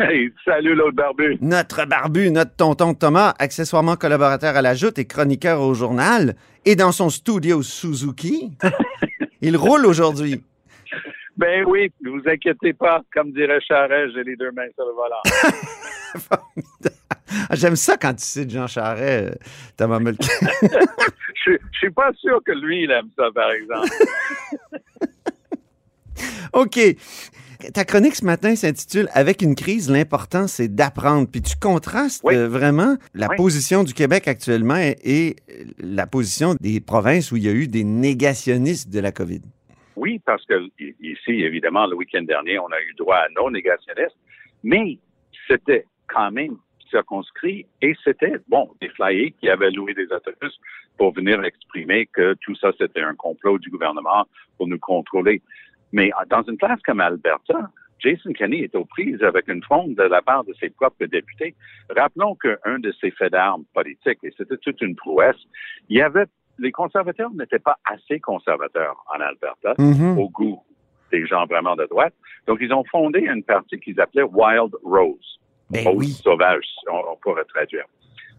Hey, salut l'autre barbu. Notre barbu, notre tonton Thomas, accessoirement collaborateur à la Joute et chroniqueur au journal, et dans son studio Suzuki. Il roule aujourd'hui. Ben oui, ne vous inquiétez pas. Comme dirait Charest, j'ai les deux mains sur le volant. J'aime ça quand tu cites Jean Charest, euh, Thomas Mulcair. Je je suis pas sûr que lui, il aime ça, par exemple. OK. Ta chronique ce matin s'intitule Avec une crise, l'important, c'est d'apprendre. Puis tu contrastes Oui. euh, vraiment la Oui. position du Québec actuellement et, et la position des provinces où il y a eu des négationnistes de la COVID. Oui, parce que ici, évidemment, le week-end dernier, on a eu droit à non négationnistes, mais c'était quand même circonscrit et c'était, bon, des flyers qui avaient loué des autobus pour venir exprimer que tout ça, c'était un complot du gouvernement pour nous contrôler. Mais euh, dans une place comme Alberta, Jason Kenney est aux prises avec une fronde de la part de ses propres députés. Rappelons qu'un de ses faits d'armes politiques, et c'était toute une prouesse, il y avait, les conservateurs n'étaient pas assez conservateurs en Alberta Mhm. au goût des gens vraiment de droite. Donc, ils ont fondé une partie qu'ils appelaient Wild Rose. Ben Rose oui. sauvage, on, on pourrait traduire.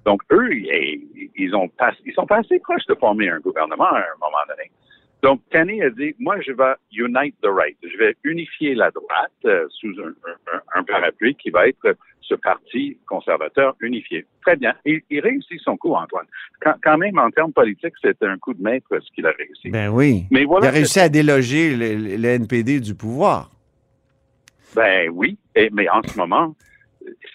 Donc, eux, ils, ils ont pas, ils sont pas assez proches de former un gouvernement à un moment donné. Donc, Kenney a dit, moi, je vais unite the right. Je vais unifier la droite euh, sous un, un- un parapluie qui va être ce parti conservateur unifié. Très bien. Il, il réussit son coup, Antoine. Quand, quand même, en termes politiques, c'est un coup de maître ce qu'il a réussi. Ben oui. Mais voilà, il a réussi à déloger le, le- le NPD du pouvoir. Ben oui, et, mais en ce moment,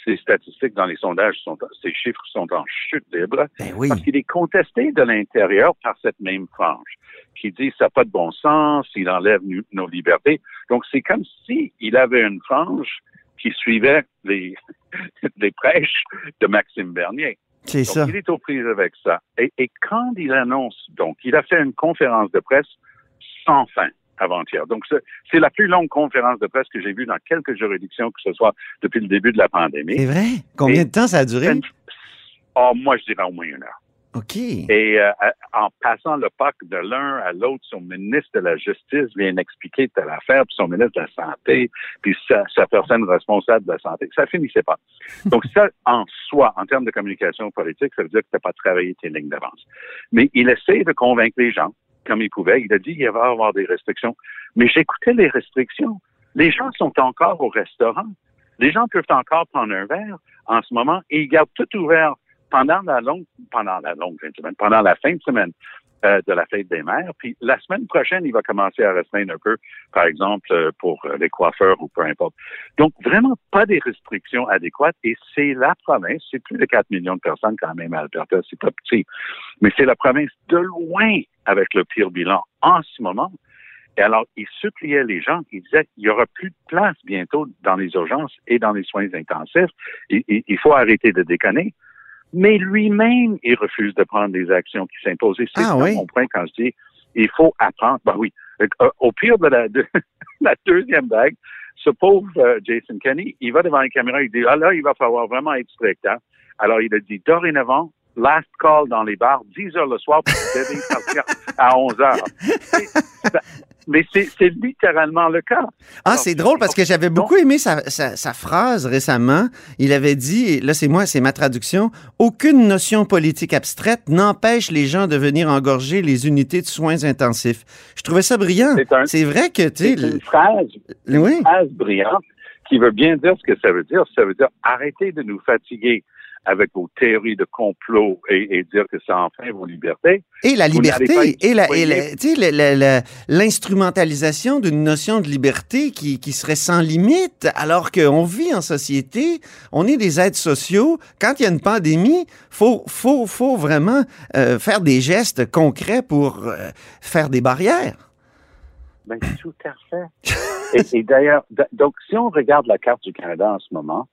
ces statistiques dans les sondages sont, ces chiffres sont en chute libre Ben oui. parce qu'il est contesté de l'intérieur par cette même frange qui dit ça n'a pas de bon sens, il enlève nos libertés. Donc c'est comme si il avait une frange qui suivait les, les prêches de Maxime Bernier. C'est ça. il est aux prises avec ça. Et, et quand il annonce, donc, il a fait une conférence de presse sans fin avant-hier. Donc, c'est- la plus longue conférence de presse que j'ai vue dans quelques juridictions, que ce soit depuis le début de la pandémie. C'est vrai? Combien Et- de temps ça a duré? Oh, moi, je dirais au moins une heure. OK. Et euh, en passant le PAC de l'un à l'autre, son ministre de la Justice vient expliquer telle affaire, puis son ministre de la Santé, puis sa, sa personne responsable de la santé. Ça finissait pas. Donc ça, en soi, en termes de communication politique, ça veut dire que tu n'as pas travaillé tes lignes d'avance. Mais il essaie de convaincre les gens, comme il pouvait. Il a dit qu'il y avoir des restrictions. Mais j'écoutais les restrictions. Les gens sont encore au restaurant. Les gens peuvent encore prendre un verre en ce moment et ils gardent tout ouvert pendant la longue, pendant la longue semaine, pendant la fin de semaine euh, de la fête des mères. Puis la semaine prochaine, il va commencer à restreindre un peu, par exemple, euh, pour les coiffeurs ou peu importe. Donc, vraiment pas des restrictions adéquates. Et c'est la province, c'est plus de 4 millions de personnes quand même à Alberta, c'est pas petit, mais c'est la province de loin avec le pire bilan en ce moment. Et alors, il suppliait les gens, il disait qu'il y aura plus de place bientôt dans les urgences et dans les soins intensifs. Il, il- il faut arrêter de déconner. Mais lui-même, il refuse de prendre des actions qui s'imposent. C'est Ah oui? mon point quand je dis il faut apprendre. Ben oui. Euh, Au pire de la, de la deuxième vague, ce pauvre euh, Jason Kenney, il va devant la caméra, il dit Ah là, il va falloir vraiment être strict. Hein? Alors, il a dit dorénavant, last call dans les bars, 10 heures le soir, pour vous devez partir à 11 heures. Mais- c'est littéralement le cas. Ah, c'est drôle parce que j'avais beaucoup aimé sa, sa- sa phrase récemment. Il avait dit, et là c'est moi, c'est ma traduction, aucune notion politique abstraite n'empêche les gens de venir engorger les unités de soins intensifs. Je trouvais ça brillant. C'est vrai que, tu une phrase oui, phrase brillante qui veut bien dire ce que ça veut dire. Ça veut dire arrêtez de nous fatiguer avec vos théories de complot et, et dire que c'est enfin vos libertés. Et la liberté, et la- l'instrumentalisation d'une notion de liberté qui, qui serait sans limite, alors qu'on vit en société, on est des êtres sociaux. Quand il y a une pandémie, faut, faut, faut vraiment euh, faire des gestes concrets pour euh, faire des barrières. Ben, tout à fait. et, et d'ailleurs, donc, si on regarde la carte du Canada en ce moment,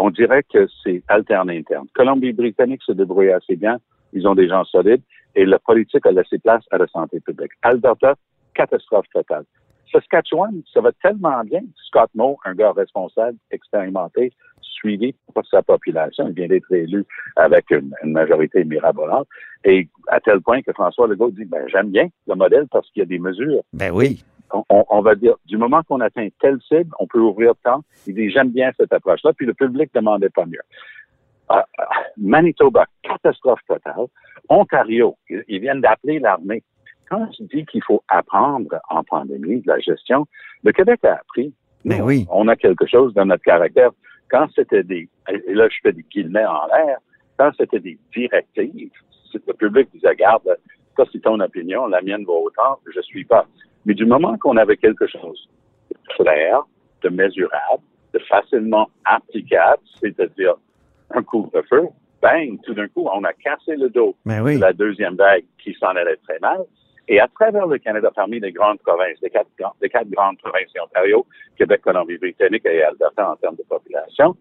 on dirait que c'est alterné interne. Colombie-Britannique se débrouille assez bien. Ils ont des gens solides. Et la politique a laissé place à la santé publique. Alberta, catastrophe totale. Saskatchewan, ça va tellement bien. Scott Moore, un gars responsable, expérimenté, suivi par sa population. Il vient d'être élu avec une, une majorité mirabolante. Et à tel point que François Legault dit, ben, j'aime bien le modèle parce qu'il y a des mesures Ben oui. On, va dire, du moment qu'on atteint telle cible, on peut ouvrir tant. Il dit, j'aime bien cette approche-là, puis le public demandait pas mieux. Ah, ah, Manitoba, catastrophe totale. Ontario, ils, ils viennent d'appeler l'armée. Quand je dis qu'il faut apprendre en pandémie de la gestion, le Québec a appris. Ben Nous, oui. On a quelque chose dans notre caractère. Quand c'était des, et là je fais des guillemets en l'air, quand c'était des directives, le public disait, garde, ça c'est ton opinion, la mienne va autant, je suis pas. Mais du moment qu'on avait quelque chose de clair, de mesurable, de facilement applicable, c'est-à-dire un couvre-feu, bang, tout d'un coup, on a cassé le dos Ben oui. de la deuxième vague qui s'en allait très mal. Et à travers le Canada, parmi les grandes provinces, les quatre, grands- les quatre grandes provinces, Ontario, Québec, Colombie-Britannique et Alberta en termes de population,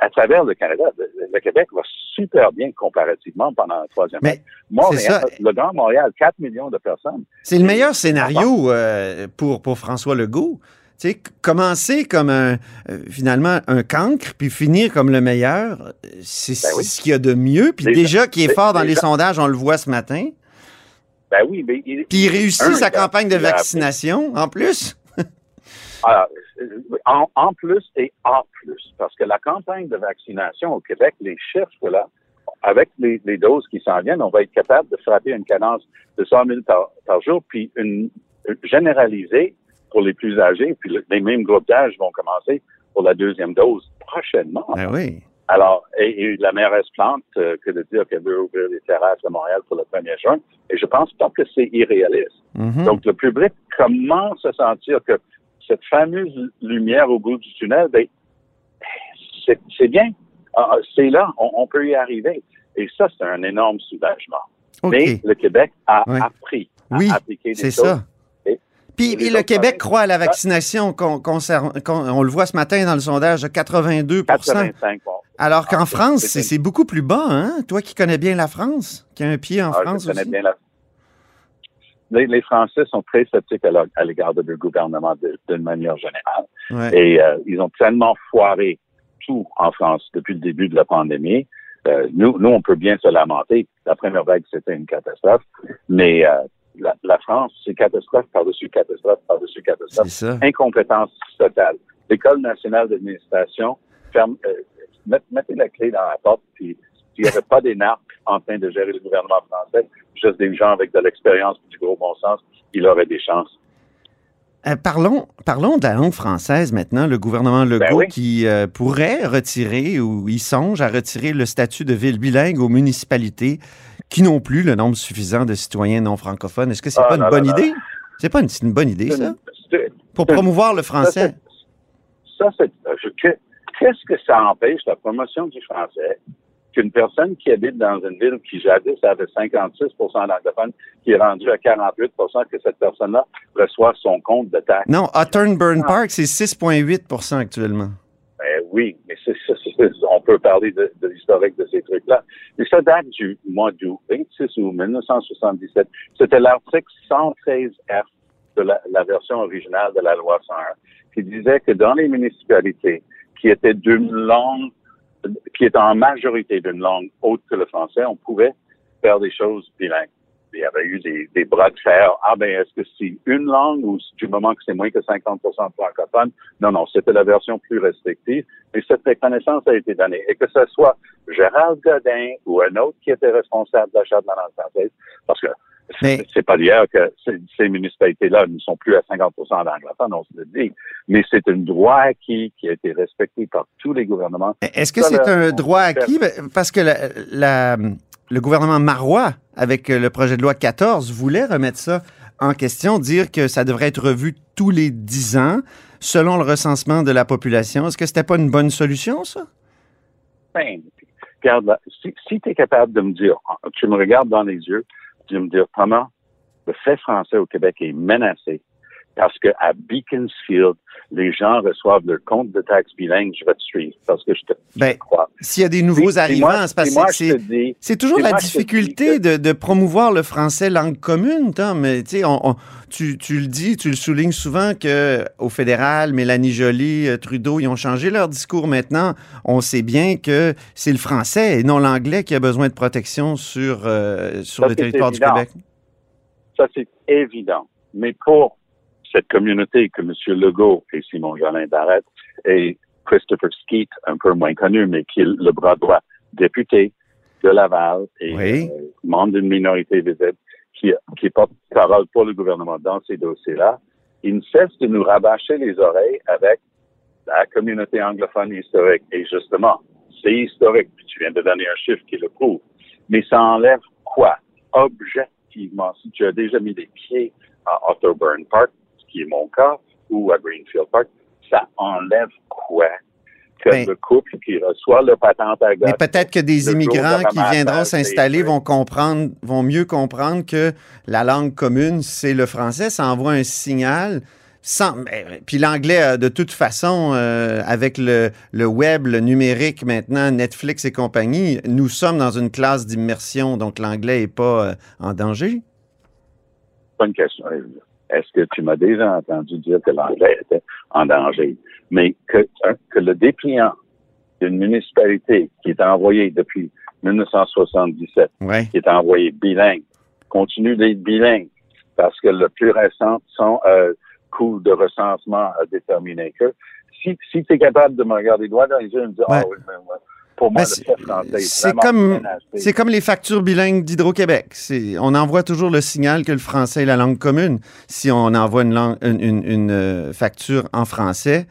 à travers le Canada, le, Québec va super bien comparativement pendant la troisième Mais. Montréal, le Grand Montréal, 4 millions de personnes. C'est le meilleur scénario euh, pour, pour François Legault. Tu sais, commencer comme un, euh, finalement un cancre, puis finir comme le meilleur, euh, c'est Ben oui. ce qu'il y a de mieux. Puis Les- déjà, qui est fort dans les sondages, on le voit ce matin. Ben oui, mais il, Puis il réussit Un, sa campagne de vaccination, en plus. Alors, euh, en, en plus et en plus, parce que la campagne de vaccination au Québec, les chiffres là, avec les, les doses qui s'en viennent, on va être capable de frapper une cadence de 100 000 par, par jour, puis une, une généralisée pour les plus âgés, puis le- les mêmes groupes d'âge vont commencer pour la deuxième dose prochainement. Ben oui. Alors, et, et la mairesse plante euh, que de dire qu'elle veut ouvrir les terrasses à Montréal pour le 1er juin, et je pense pas que c'est irréaliste. Mhm. Donc, le public commence à sentir que cette fameuse lumière au bout du tunnel, ben, c'est bien. Ah, c'est là, on, on peut y arriver. Et ça, c'est un énorme soulagement. Mais le Québec a appris à Oui, appliquer des c'est choses. ça. Puis le Québec croit à la vaccination. qu'on- on le voit ce matin dans le sondage de 82 85 bon. Alors qu'en Ah, France, c'est- beaucoup plus bas, hein? Toi qui connais bien la France, qui a un pied en Ah, France je connais aussi. bien la- Les, les Français sont très sceptiques à l'égard de leur gouvernement d'une manière générale. Ouais. Et euh, ils ont tellement foiré tout en France depuis le début de la pandémie. Euh, nous, nous, on peut bien se lamenter. La première vague, c'était une catastrophe. Mais euh, la, la France, c'est catastrophe par-dessus catastrophe par-dessus catastrophe. C'est ça. Incompétence totale. L'École nationale d'administration, ferme, euh, met- mettez la clé dans la porte, puis s'il n'y avait pas des narcs en train de gérer le gouvernement français, juste des gens avec de l'expérience et du gros bon sens, il aurait des chances. Euh, parlons, parlons de la langue française maintenant. Le gouvernement Legault Ben oui. qui euh, pourrait retirer ou il songe à retirer le statut de ville bilingue aux municipalités qui n'ont plus le nombre suffisant de citoyens non francophones. Est-ce que c'est Ah, pas une bonne non, non. idée? C'est pas une, une bonne idée, ça? Pour promouvoir le Ça, français. Ça, c'est. que- Qu'est-ce que ça empêche la promotion du français? Qu'une personne qui habite dans une ville qui jadis avait 56% d'anglophones, qui est rendue à 48% que cette personne-là reçoit son compte de taxe? Non, Hawthorne Burn Ah. Park, c'est 6,8% actuellement. Ben oui, mais c'est, c'est- c'est- on peut parler de, de l'historique de ces trucs-là. Mais ça date du mois d'août 26 août 1977. C'était l'article 113F de la, la version originale de la loi 101 qui disait que dans les municipalités qui étaient d'une langue, qui étaient en majorité d'une langue autre que le français, on pouvait faire des choses bilingues. Il y avait eu des, des bras de fer. Ah ben, est-ce que c'est une langue ou du moment que c'est moins que 50 de francophones? Non, non, c'était la version plus restrictive. Et cette reconnaissance a été donnée. Et que ce soit Gérald Godin ou un autre qui était responsable de la Charte de la langue française, parce que Mais- C'est pas d'hier que ces, municipalités-là ne sont plus à 50% d'anglophones, on se le dit. Mais c'est un droit acquis qui a été respecté par tous les gouvernements. Est-ce que c'est un droit acquis? Parce que la- la- le gouvernement marois, avec le projet de loi 14, voulait remettre ça en question, dire que ça devrait être revu tous les 10 ans, selon le recensement de la population. Est-ce que c'était pas une bonne solution, ça? Ben, regarde, là, si, si tu es capable de me dire, tu me regardes dans les yeux, tu me dire, le fait français au Québec est menacé parce que à Beaconsfield, les gens reçoivent leur compte de taxes bilingue, je vais te suivre parce que je te Ben, crois. S'il y a des nouveaux arrivants, c'est parce que c'est... toujours la difficulté que- de, de promouvoir le français langue commune, Tom. Mais, tu sais, on- on- tu, tu le dis, tu le soulignes souvent que au fédéral, Mélanie Joly, euh, Trudeau, ils ont changé leur discours maintenant. On sait bien que c'est le français et non l'anglais qui a besoin de protection sur, euh, sur Ça, le territoire du. Québec. Ça, c'est évident. Mais pour cette communauté que M. Legault et Simon Jolin Barrette et Christopher Skeet, un peu moins connu, mais qui est le bras droit, député de Laval et Oui. euh, membre d'une minorité visible, qui, qui porte parole pour le gouvernement dans ces dossiers-là, il ne cesse de nous rabâcher les oreilles avec la communauté anglophone historique. Et justement, c'est historique. Tu viens de donner un chiffre qui le prouve. Mais ça enlève quoi? Objectivement, si tu as déjà mis les pieds à Otterburn Park, qui est mon cas, ou à Greenfield Park, ça enlève quoi? Que Ben- le couple qui reçoit le patente à Mais glace peut-être que des immigrants de qui viendront s'installer vont comprendre, vont mieux comprendre que la langue commune, c'est le français. Ça envoie un signal. Sans, mais- puis l'anglais, de toute façon, euh, avec le, le web, le numérique maintenant, Netflix et compagnie, nous sommes dans une classe d'immersion, donc l'anglais n'est pas euh, en danger. une question. Est-ce que tu m'as déjà entendu dire que l'anglais était en danger? Mais que, hein, que le dépliant d'une municipalité qui est envoyé depuis 1977, Ouais. qui est envoyé bilingue, continue d'être bilingue parce que le plus récent, son euh, coût de recensement a déterminé que si, si tu es capable de me regarder droit dans les yeux et me dire, Ouais. ah oui, mais, pour moi, Ben, c'est- comme, les factures bilingues d'Hydro-Québec. On envoie toujours le signal que le français est la langue commune. Si on envoie une, langue- une, une- une, euh, facture en français,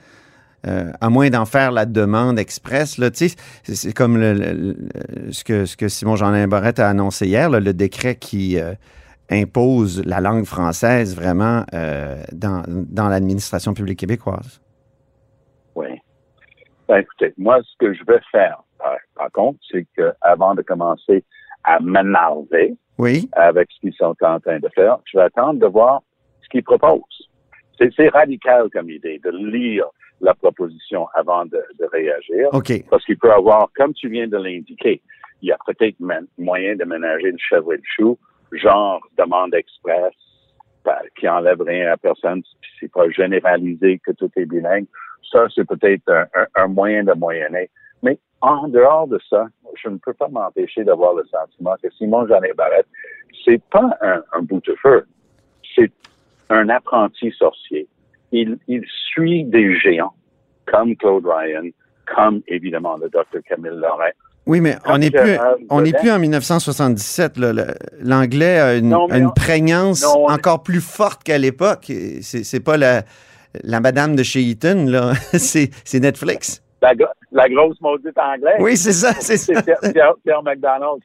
euh, à moins d'en faire la demande express, c'est, comme le- le- le- ce, que, ce que Simon Jean Barrette a annoncé hier, là, le décret qui euh, impose la langue française vraiment euh, dans, dans l'administration publique québécoise. Oui. Ben, écoutez, moi, ce que je vais faire, par, contre, c'est que avant de commencer à m'énerver Oui, avec ce qu'ils sont en train de faire, je vais attendre de voir ce qu'ils proposent. C'est, c'est radical comme idée de lire la proposition avant de, de réagir. OK. Parce qu'il peut avoir, comme tu viens de l'indiquer, il y a peut-être moyen de ménager une chèvre et le chou, genre demande express, ben, qui enlève rien à personne, c'est pas généralisé que tout est bilingue. Ça, c'est peut-être un, un- un moyen de moyenner. Mais en dehors de ça, je ne peux pas m'empêcher d'avoir le sentiment que Simon Jean Barrette, c'est pas un, un bout-de-feu. C'est un apprenti sorcier. Il, il suit des géants, comme Claude Ryan, comme évidemment le docteur Camille Lorrain. Oui, mais on n'est plus, on n'est plus en 1977. là. Le- L'anglais a une, Non, une on- prégnance non, encore plus forte qu'à l'époque. C'est c'est pas la, la madame de chez Eaton, là. c'est c'est Netflix. La, gro- la grosse maudite anglaise. Oui, c'est ça, c'est ça. Pierre, Pierre- Pierre McDonald.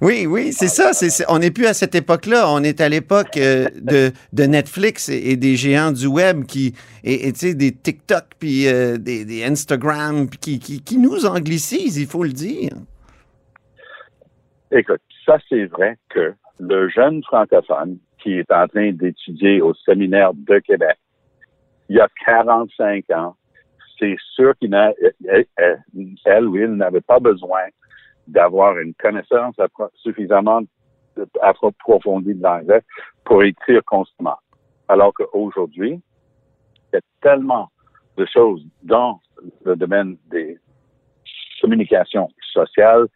Oui, oui, c'est ça. c'est- on n'est plus à cette époque-là. On est à l'époque euh, de, de Netflix et, et des géants du web qui, et et, tu sais, des TikTok puis euh, des, des Instagram puis qui, qui, qui nous anglicisent, il faut le dire. Écoute, ça c'est vrai que le jeune francophone qui est en train d'étudier au séminaire de Québec, il y a 45 ans, c'est sûr qu'il n'a, elle, elle- elle ou il n'avait pas besoin d'avoir une connaissance suffisamment approfondie de l'anglais pour écrire constamment. Alors qu'aujourd'hui, il y a tellement de choses dans le domaine des communications sociales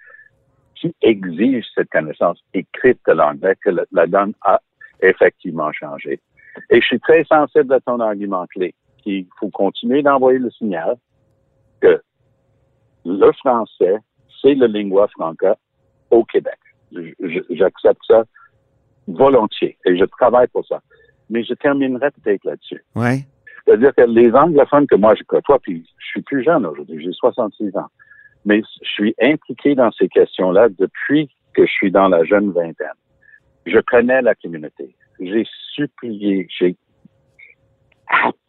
qui exige cette connaissance écrite de l'anglais que la donne a effectivement changé. Et je suis très sensible à ton argument clé, qu'il faut continuer d'envoyer le signal que le français, c'est le lingua franca au Québec. J'accepte ça volontiers et je travaille pour ça. Mais je terminerai peut-être là-dessus. Ouais. C'est-à-dire que les anglophones que moi je côtoie, puis je suis plus jeune aujourd'hui, j'ai 66 ans, mais je suis impliqué dans ces questions-là depuis que je suis dans la jeune vingtaine. Je connais la communauté. J'ai supplié, j'ai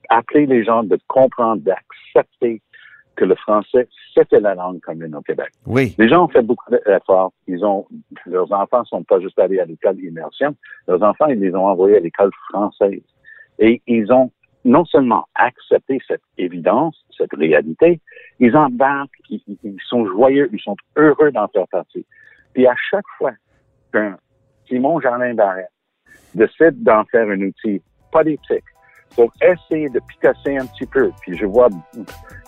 a- appelé les gens de comprendre, d'accepter que le français, c'était la langue commune au Québec. Oui. Les gens ont fait beaucoup d'efforts. Ils ont, leurs enfants sont pas juste allés à l'école immersion. Leurs enfants, ils les ont envoyés à l'école française. Et ils ont non seulement accepté cette évidence, cette réalité, ils embarquent, ils- ils sont joyeux, ils sont heureux d'en faire partie. Puis à chaque fois qu'un Simon Jardin Barrette décide d'en faire un outil politique pour essayer de picasser un petit peu, puis je vois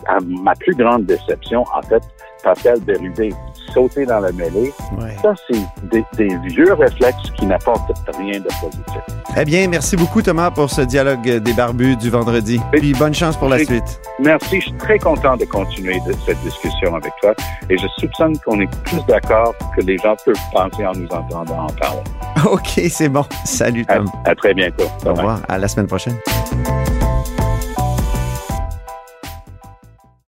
à ma plus grande déception, en fait, Pascal Bérubé sauter dans la mêlée, Ouais. ça, c'est des, des vieux réflexes qui n'apportent rien de positif. Eh bien, merci beaucoup, Thomas, pour ce dialogue des barbus du vendredi. Puis bonne chance pour la suite. Merci, je suis très content de continuer de- cette discussion avec toi et je soupçonne qu'on est plus d'accord que les gens peuvent penser en nous entendant en parler. OK, c'est bon. Salut, À, Tom. à très bientôt. Au revoir. À la semaine prochaine.